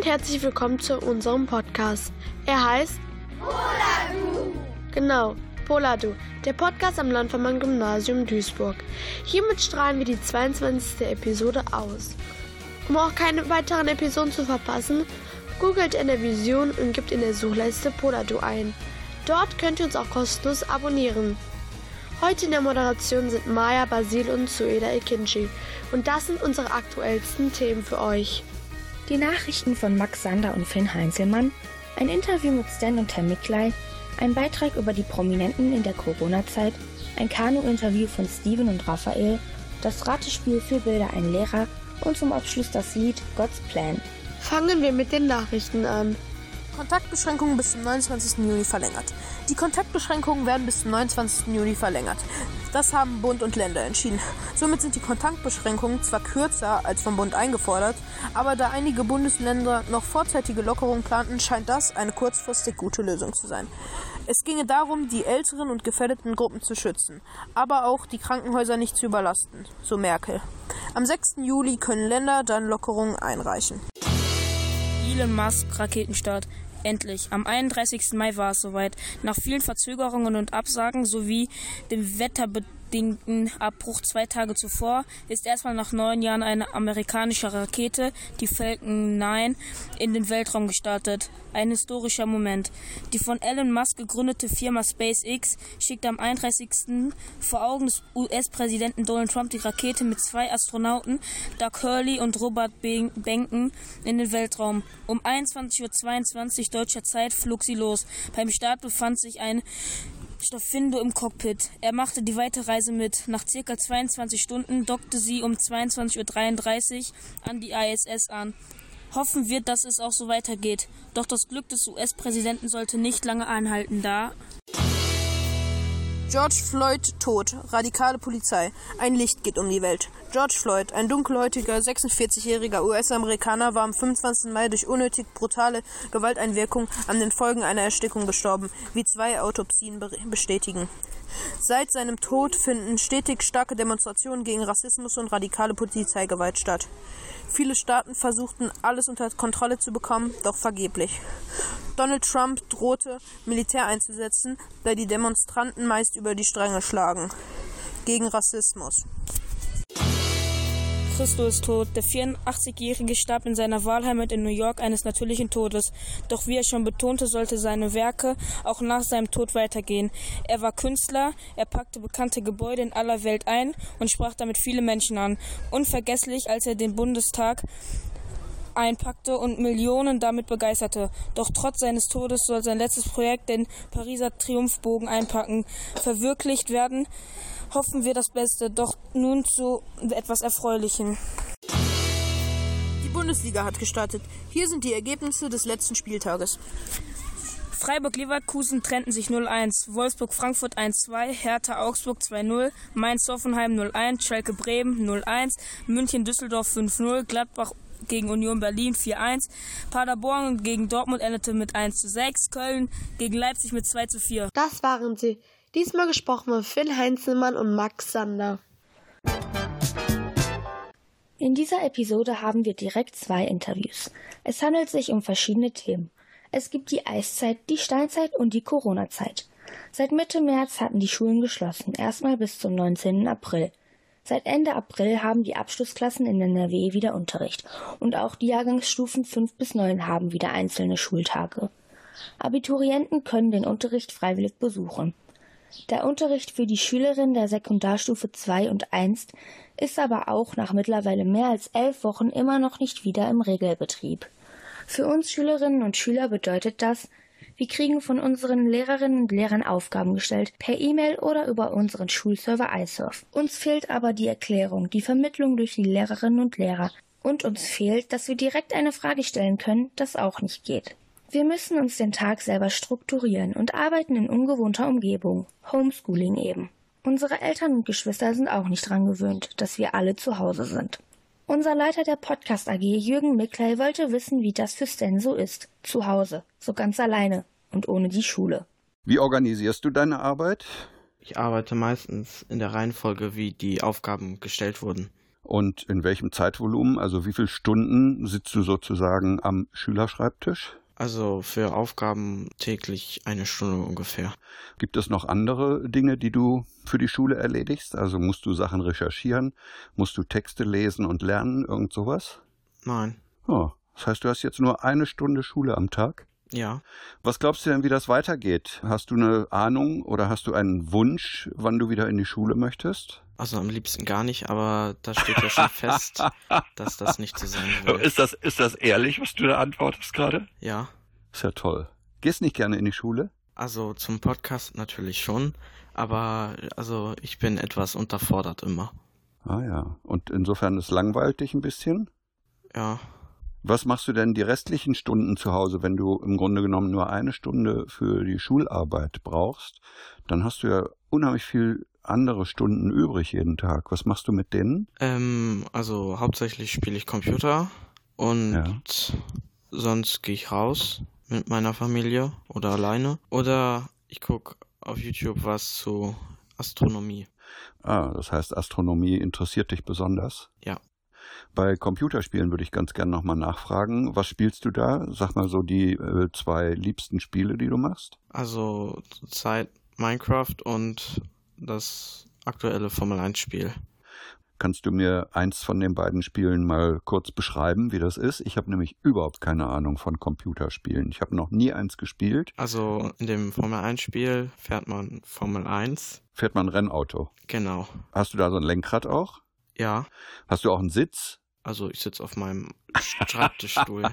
und herzlich willkommen zu unserem Podcast. Er heißt Poladu. Genau, Poladu, der Podcast am Landvermann Gymnasium Duisburg. Hiermit strahlen wir die 22. Episode aus. Um auch keine weiteren Episoden zu verpassen, googelt in der Vision und gibt in der Suchleiste Poladu ein. Dort könnt ihr uns auch kostenlos abonnieren. Heute in der Moderation sind Maya, Basil und Sueda Ekinci. Und das sind unsere aktuellsten Themen für euch. Die Nachrichten von Max Sander und Finn Heinzelmann, ein Interview mit Stan und Herr Miklei, ein Beitrag über die Prominenten in der Corona-Zeit, ein Kanu-Interview von Steven und Raphael, das Ratespiel für Bilder ein Lehrer und zum Abschluss das Lied God's Plan. Fangen wir mit den Nachrichten an. Kontaktbeschränkungen bis zum 29. Juni verlängert. Die Kontaktbeschränkungen werden bis zum 29. Juni verlängert. Das haben Bund und Länder entschieden. Somit sind die Kontaktbeschränkungen zwar kürzer als vom Bund eingefordert, aber da einige Bundesländer noch vorzeitige Lockerungen planten, scheint das eine kurzfristig gute Lösung zu sein. Es ginge darum, die älteren und gefährdeten Gruppen zu schützen, aber auch die Krankenhäuser nicht zu überlasten, so Merkel. Am 6. Juli können Länder dann Lockerungen einreichen. Elon Musk Raketenstart. Endlich. Am 31. Mai war es soweit. Nach vielen Verzögerungen und Absagen sowie dem wetterbedingten Abbruch zwei Tage zuvor ist erstmal nach neun Jahren eine amerikanische Rakete, die Falcon 9, in den Weltraum gestartet. Ein historischer Moment. Die von Elon Musk gegründete Firma SpaceX schickt am 31. vor Augen des US-Präsidenten Donald Trump die Rakete mit zwei Astronauten, Doug Hurley und Robert Benken, in den Weltraum. Um 21.22 Uhr deutscher Zeit flog sie los. Beim Start befand sich ein Stoffindo im Cockpit. Er machte die Weiterreise mit. Nach circa 22 Stunden dockte sie um 22.33 Uhr an die ISS an. Hoffen wir, dass es auch so weitergeht. Doch das Glück des US-Präsidenten sollte nicht lange anhalten, da George Floyd tot. Radikale Polizei. Ein Licht geht um die Welt. George Floyd, ein dunkelhäutiger 46-jähriger US-Amerikaner, war am 25. Mai durch unnötig brutale Gewalteinwirkung an den Folgen einer Erstickung gestorben, wie zwei Autopsien bestätigen. Seit seinem Tod finden stetig starke Demonstrationen gegen Rassismus und radikale Polizeigewalt statt. Viele Staaten versuchten, alles unter Kontrolle zu bekommen, doch vergeblich. Donald Trump drohte, Militär einzusetzen, da die Demonstranten meist über die Stränge schlagen. Gegen Rassismus. Christo ist tot. Der 84-Jährige starb in seiner Wahlheimat in New York eines natürlichen Todes. Doch wie er schon betonte, sollte seine Werke auch nach seinem Tod weitergehen. Er war Künstler, er packte bekannte Gebäude in aller Welt ein und sprach damit viele Menschen an. Unvergesslich, als er den Bundestag einpackte und Millionen damit begeisterte. Doch trotz seines Todes soll sein letztes Projekt, den Pariser Triumphbogen einpacken, verwirklicht werden hoffen wir das Beste. Doch nun zu etwas Erfreulichem. Die Bundesliga hat gestartet. Hier sind die Ergebnisse des letzten Spieltages. Freiburg-Leverkusen trennten sich 0-1, Wolfsburg-Frankfurt 1-2, Hertha-Augsburg 2-0, Mainz-Hoffenheim 0-1, Schalke-Bremen 0-1, München-Düsseldorf 5-0, Gladbach gegen Union Berlin 4-1, Paderborn gegen Dortmund endete mit 1-6, Köln gegen Leipzig mit 2-4. Das waren sie. Diesmal gesprochen von Phil Heinzelmann und Max Sander. In dieser Episode haben wir direkt zwei Interviews. Es handelt sich um verschiedene Themen. Es gibt die Eiszeit, die Steinzeit und die Corona-Zeit. Seit Mitte März hatten die Schulen geschlossen, erstmal bis zum 19. April. Seit Ende April haben die Abschlussklassen in NRW wieder Unterricht und auch die Jahrgangsstufen 5 bis 9 haben wieder einzelne Schultage. Abiturienten können den Unterricht freiwillig besuchen. Der Unterricht für die Schülerinnen der Sekundarstufe 2 und 1 ist aber auch nach mittlerweile mehr als elf Wochen immer noch nicht wieder im Regelbetrieb. Für uns Schülerinnen und Schüler bedeutet das, wir kriegen von unseren Lehrerinnen und Lehrern Aufgaben gestellt, per E-Mail oder über unseren Schulserver iSurf. Uns fehlt aber die Erklärung, die Vermittlung durch die Lehrerinnen und Lehrer. Und uns fehlt, dass wir direkt eine Frage stellen können, das auch nicht geht. Wir müssen uns den Tag selber strukturieren und arbeiten in ungewohnter Umgebung. Homeschooling eben. Unsere Eltern und Geschwister sind auch nicht dran gewöhnt, dass wir alle zu Hause sind. Unser Leiter der Podcast AG, Jürgen Mickley, wollte wissen, wie das für Stan so ist. Zu Hause, so ganz alleine und ohne die Schule. Wie organisierst du deine Arbeit? Ich arbeite meistens in der Reihenfolge, wie die Aufgaben gestellt wurden. Und in welchem Zeitvolumen, also wie viele Stunden sitzt du sozusagen am Schülerschreibtisch? Also für Aufgaben täglich eine Stunde ungefähr. Gibt es noch andere Dinge, die du für die Schule erledigst? Also musst du Sachen recherchieren? Musst du Texte lesen und lernen? Irgend sowas? Nein. Oh, das heißt, du hast jetzt nur eine Stunde Schule am Tag? Ja. Was glaubst du denn, wie das weitergeht? Hast du eine Ahnung oder hast du einen Wunsch, wann du wieder in die Schule möchtest? Also am liebsten gar nicht, aber da steht ja schon fest, dass das nicht so sein wird. Ist das, ist das ehrlich, was du da antwortest gerade? Ja. Ist ja toll. Gehst nicht gerne in die Schule? Also zum Podcast natürlich schon, aber also ich bin etwas unterfordert immer. Ah ja. Und insofern ist langweilig dich ein bisschen? Ja. Was machst du denn die restlichen Stunden zu Hause, wenn du im Grunde genommen nur eine Stunde für die Schularbeit brauchst? Dann hast du ja unheimlich viel andere Stunden übrig jeden Tag. Was machst du mit denen? Ähm, also hauptsächlich spiele ich Computer und Ja. sonst gehe ich raus mit meiner Familie oder alleine. Oder ich gucke auf YouTube was zu Astronomie. Ah, das heißt, Astronomie interessiert dich besonders? Ja. Bei Computerspielen würde ich ganz gerne nochmal nachfragen. Was spielst du da? Sag mal so die äh, zwei liebsten Spiele, die du machst. Also zurzeit Minecraft und das aktuelle Formel 1 Spiel. Kannst du mir eins von den beiden Spielen mal kurz beschreiben, wie das ist? Ich habe nämlich überhaupt keine Ahnung von Computerspielen. Ich habe noch nie eins gespielt. Also in dem Formel 1 Spiel fährt man Formel 1. Fährt man Rennauto? Genau. Hast du da so ein Lenkrad auch? Ja. Hast du auch einen Sitz? Also ich sitze auf meinem Schreibtischstuhl.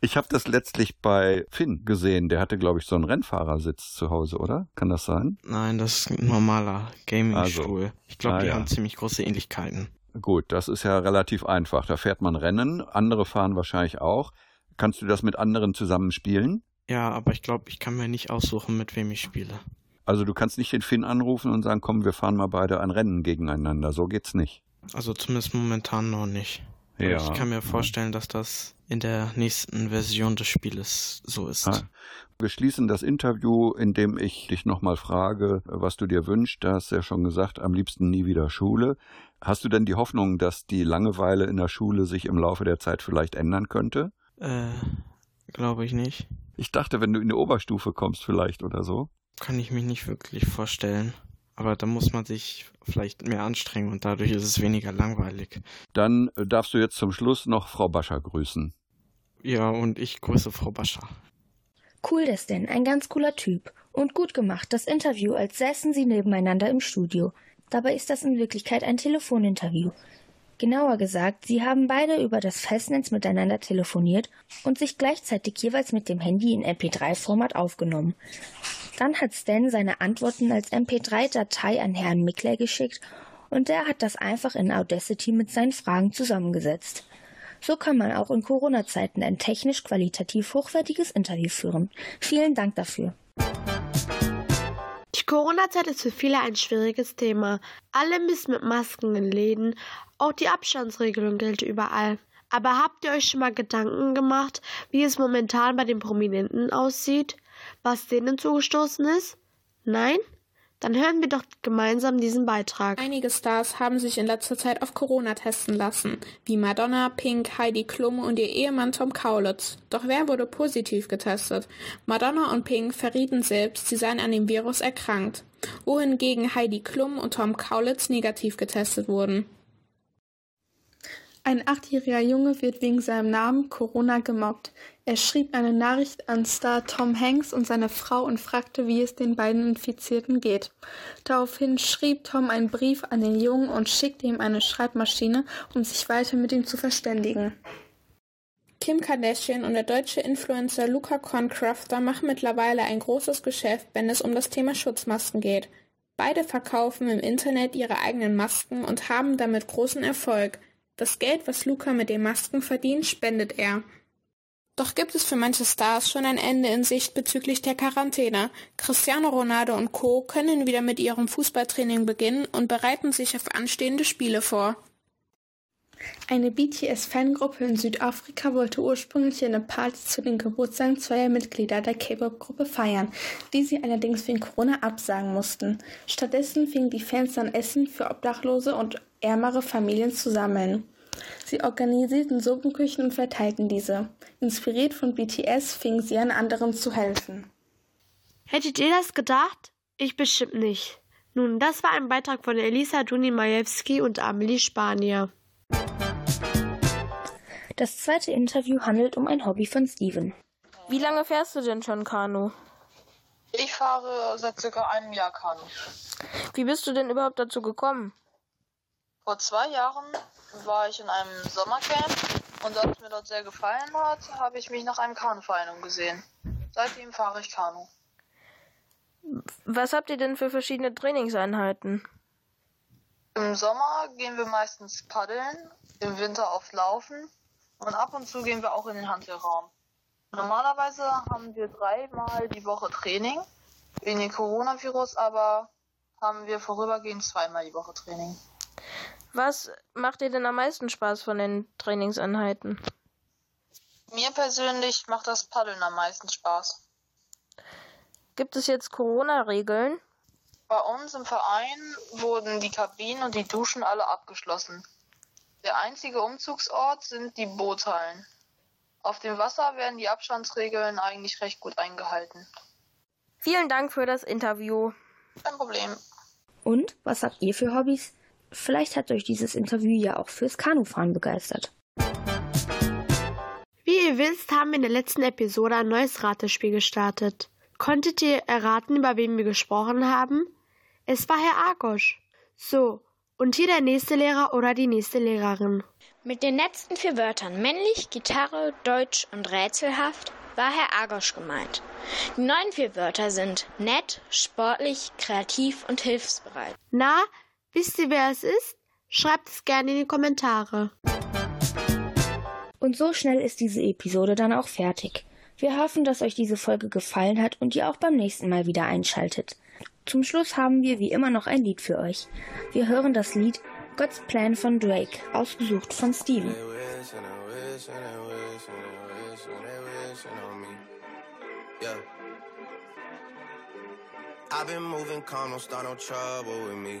Ich habe das letztlich bei Finn gesehen. Der hatte, glaube ich, so einen Rennfahrersitz zu Hause, oder? Kann das sein? Nein, das ist ein normaler Gaming-Stuhl. Ich glaube, Ah, die ja. haben ziemlich große Ähnlichkeiten. Gut, das ist ja relativ einfach. Da fährt man Rennen, andere fahren wahrscheinlich auch. Kannst du das mit anderen zusammen spielen? Ja, aber ich glaube, ich kann mir nicht aussuchen, mit wem ich spiele. Also du kannst nicht den Finn anrufen und sagen, komm, wir fahren mal beide ein Rennen gegeneinander. So geht's nicht. Also zumindest momentan noch nicht. Ja. Ich kann mir vorstellen, dass das in der nächsten Version des Spieles so ist. Ah. Wir schließen das Interview, indem ich dich nochmal frage, was du dir wünschst. Da hast du ja schon gesagt, am liebsten nie wieder Schule. Hast du denn die Hoffnung, dass die Langeweile in der Schule sich im Laufe der Zeit vielleicht ändern könnte? Äh, glaube ich nicht. Ich dachte, wenn du in die Oberstufe kommst vielleicht oder so. Kann ich mich nicht wirklich vorstellen. Aber da muss man sich vielleicht mehr anstrengen und dadurch ist es weniger langweilig. Dann äh, darfst du jetzt zum Schluss noch Frau Bascher grüßen. Ja, und ich grüße Frau Bascher. Cool das denn, ein ganz cooler Typ. Und gut gemacht, das Interview, als säßen sie nebeneinander im Studio. Dabei ist das in Wirklichkeit ein Telefoninterview. Genauer gesagt, sie haben beide über das Festnetz miteinander telefoniert und sich gleichzeitig jeweils mit dem Handy in MP3-Format aufgenommen. Dann hat Stan seine Antworten als MP3-Datei an Herrn Mickler geschickt und der hat das einfach in Audacity mit seinen Fragen zusammengesetzt. So kann man auch in Corona-Zeiten ein technisch qualitativ hochwertiges Interview führen. Vielen Dank dafür. Die Corona-Zeit ist für viele ein schwieriges Thema. Alle müssen mit Masken in Läden, auch die Abstandsregelung gilt überall. Aber habt ihr euch schon mal Gedanken gemacht, wie es momentan bei den Prominenten aussieht? Was denen zugestoßen ist? Nein? Dann hören wir doch gemeinsam diesen Beitrag. Einige Stars haben sich in letzter Zeit auf Corona testen lassen, wie Madonna, Pink, Heidi Klum und ihr Ehemann Tom Kaulitz. Doch wer wurde positiv getestet? Madonna und Pink verrieten selbst, sie seien an dem Virus erkrankt, wohingegen Heidi Klum und Tom Kaulitz negativ getestet wurden. Ein achtjähriger Junge wird wegen seinem Namen Corona gemobbt. Er schrieb eine Nachricht an Star Tom Hanks und seine Frau und fragte, wie es den beiden Infizierten geht. Daraufhin schrieb Tom einen Brief an den Jungen und schickte ihm eine Schreibmaschine, um sich weiter mit ihm zu verständigen. Kim Kardashian und der deutsche Influencer Luca Concrafter machen mittlerweile ein großes Geschäft, wenn es um das Thema Schutzmasken geht. Beide verkaufen im Internet ihre eigenen Masken und haben damit großen Erfolg. Das Geld, was Luca mit den Masken verdient, spendet er. Doch gibt es für manche Stars schon ein Ende in Sicht bezüglich der Quarantäne. Cristiano Ronaldo und Co. können wieder mit ihrem Fußballtraining beginnen und bereiten sich auf anstehende Spiele vor. Eine BTS-Fangruppe in Südafrika wollte ursprünglich eine Party zu den Geburtstagen zweier Mitglieder der K-Pop-Gruppe feiern, die sie allerdings wegen Corona absagen mussten. Stattdessen fingen die Fans dann Essen für Obdachlose und ärmere Familien zusammen. Sie organisierten Suppenküchen und verteilten diese. Inspiriert von BTS fingen sie an, anderen zu helfen. Hättet ihr das gedacht? Ich bestimmt nicht. Nun, das war ein Beitrag von Elisa Duni-Majewski und Amelie Spanier. Das zweite Interview handelt um ein Hobby von Steven. Wie lange fährst du denn schon Kanu? Ich fahre seit circa einem Jahr Kanu. Wie bist du denn überhaupt dazu gekommen? Vor zwei Jahren war ich in einem Sommercamp und da es mir dort sehr gefallen hat, habe ich mich nach einem Kanuverein umgesehen. Seitdem fahre ich Kanu. Was habt ihr denn für verschiedene Trainingseinheiten? Im Sommer gehen wir meistens paddeln, im Winter oft laufen und ab und zu gehen wir auch in den Handelraum. Normalerweise haben wir dreimal die Woche Training. Wegen dem Coronavirus aber haben wir vorübergehend zweimal die Woche Training. Was macht dir denn am meisten Spaß von den Trainingseinheiten? Mir persönlich macht das Paddeln am meisten Spaß. Gibt es jetzt Corona-Regeln? Bei uns im Verein wurden die Kabinen und die Duschen alle abgeschlossen. Der einzige Umzugsort sind die Boothallen. Auf dem Wasser werden die Abstandsregeln eigentlich recht gut eingehalten. Vielen Dank für das Interview. Kein Problem. Und was habt ihr für Hobbys? Vielleicht hat euch dieses Interview ja auch fürs Kanufahren begeistert. Wie ihr wisst, haben wir in der letzten Episode ein neues Ratespiel gestartet. Konntet ihr erraten, über wen wir gesprochen haben? Es war Herr Argosch. So, und hier der nächste Lehrer oder die nächste Lehrerin. Mit den letzten vier Wörtern männlich, Gitarre, Deutsch und rätselhaft war Herr Argosch gemeint. Die neuen vier Wörter sind nett, sportlich, kreativ und hilfsbereit. Na, wisst ihr, wer es ist? Schreibt es gerne in die Kommentare. Und so schnell ist diese Episode dann auch fertig. Wir hoffen, dass euch diese Folge gefallen hat und ihr auch beim nächsten Mal wieder einschaltet. Zum Schluss haben wir wie immer noch ein Lied für euch. Wir hören das Lied God's Plan von Drake, ausgesucht von Steven. I've been moving calm, don't start no trouble with me.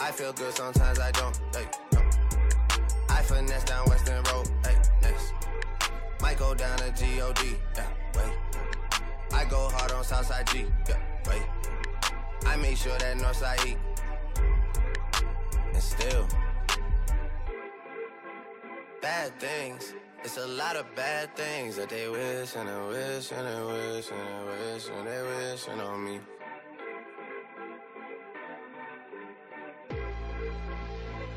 I feel good sometimes I don't. Hey, no. I finesse down Western Road. Hey. Might go down to G-O-D. Yeah, wait. I go hard on Southside G. Yeah, wait. I make sure that Northside E. And still, bad things. It's a lot of bad things that they wish and they wish and they wish and they wish and they wishing on me.